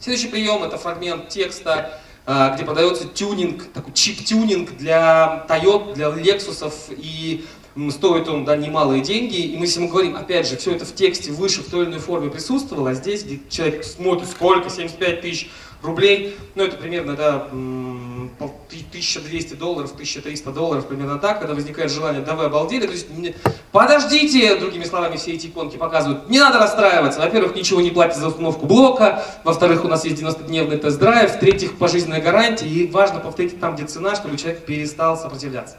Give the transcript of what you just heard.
Следующий прием это фрагмент текста, а, где подается тюнинг, такой чип-тюнинг для Toyota, для Lexus, и стоит он да, немалые деньги. И мы, мы говорим, опять же, все это в тексте выше в той или иной форме присутствовало, а здесь, где человек смотрит, сколько, 75 тысяч рублей, ну это примерно, да, 1200 долларов, 1300 долларов, примерно так, когда возникает желание, да вы обалдели, то есть, подождите, другими словами, все эти иконки показывают, не надо расстраиваться, во-первых, ничего не платите за установку блока, во-вторых, у нас есть 90-дневный тест-драйв, в-третьих, пожизненная гарантия, и важно повторить там, где цена, чтобы человек перестал сопротивляться.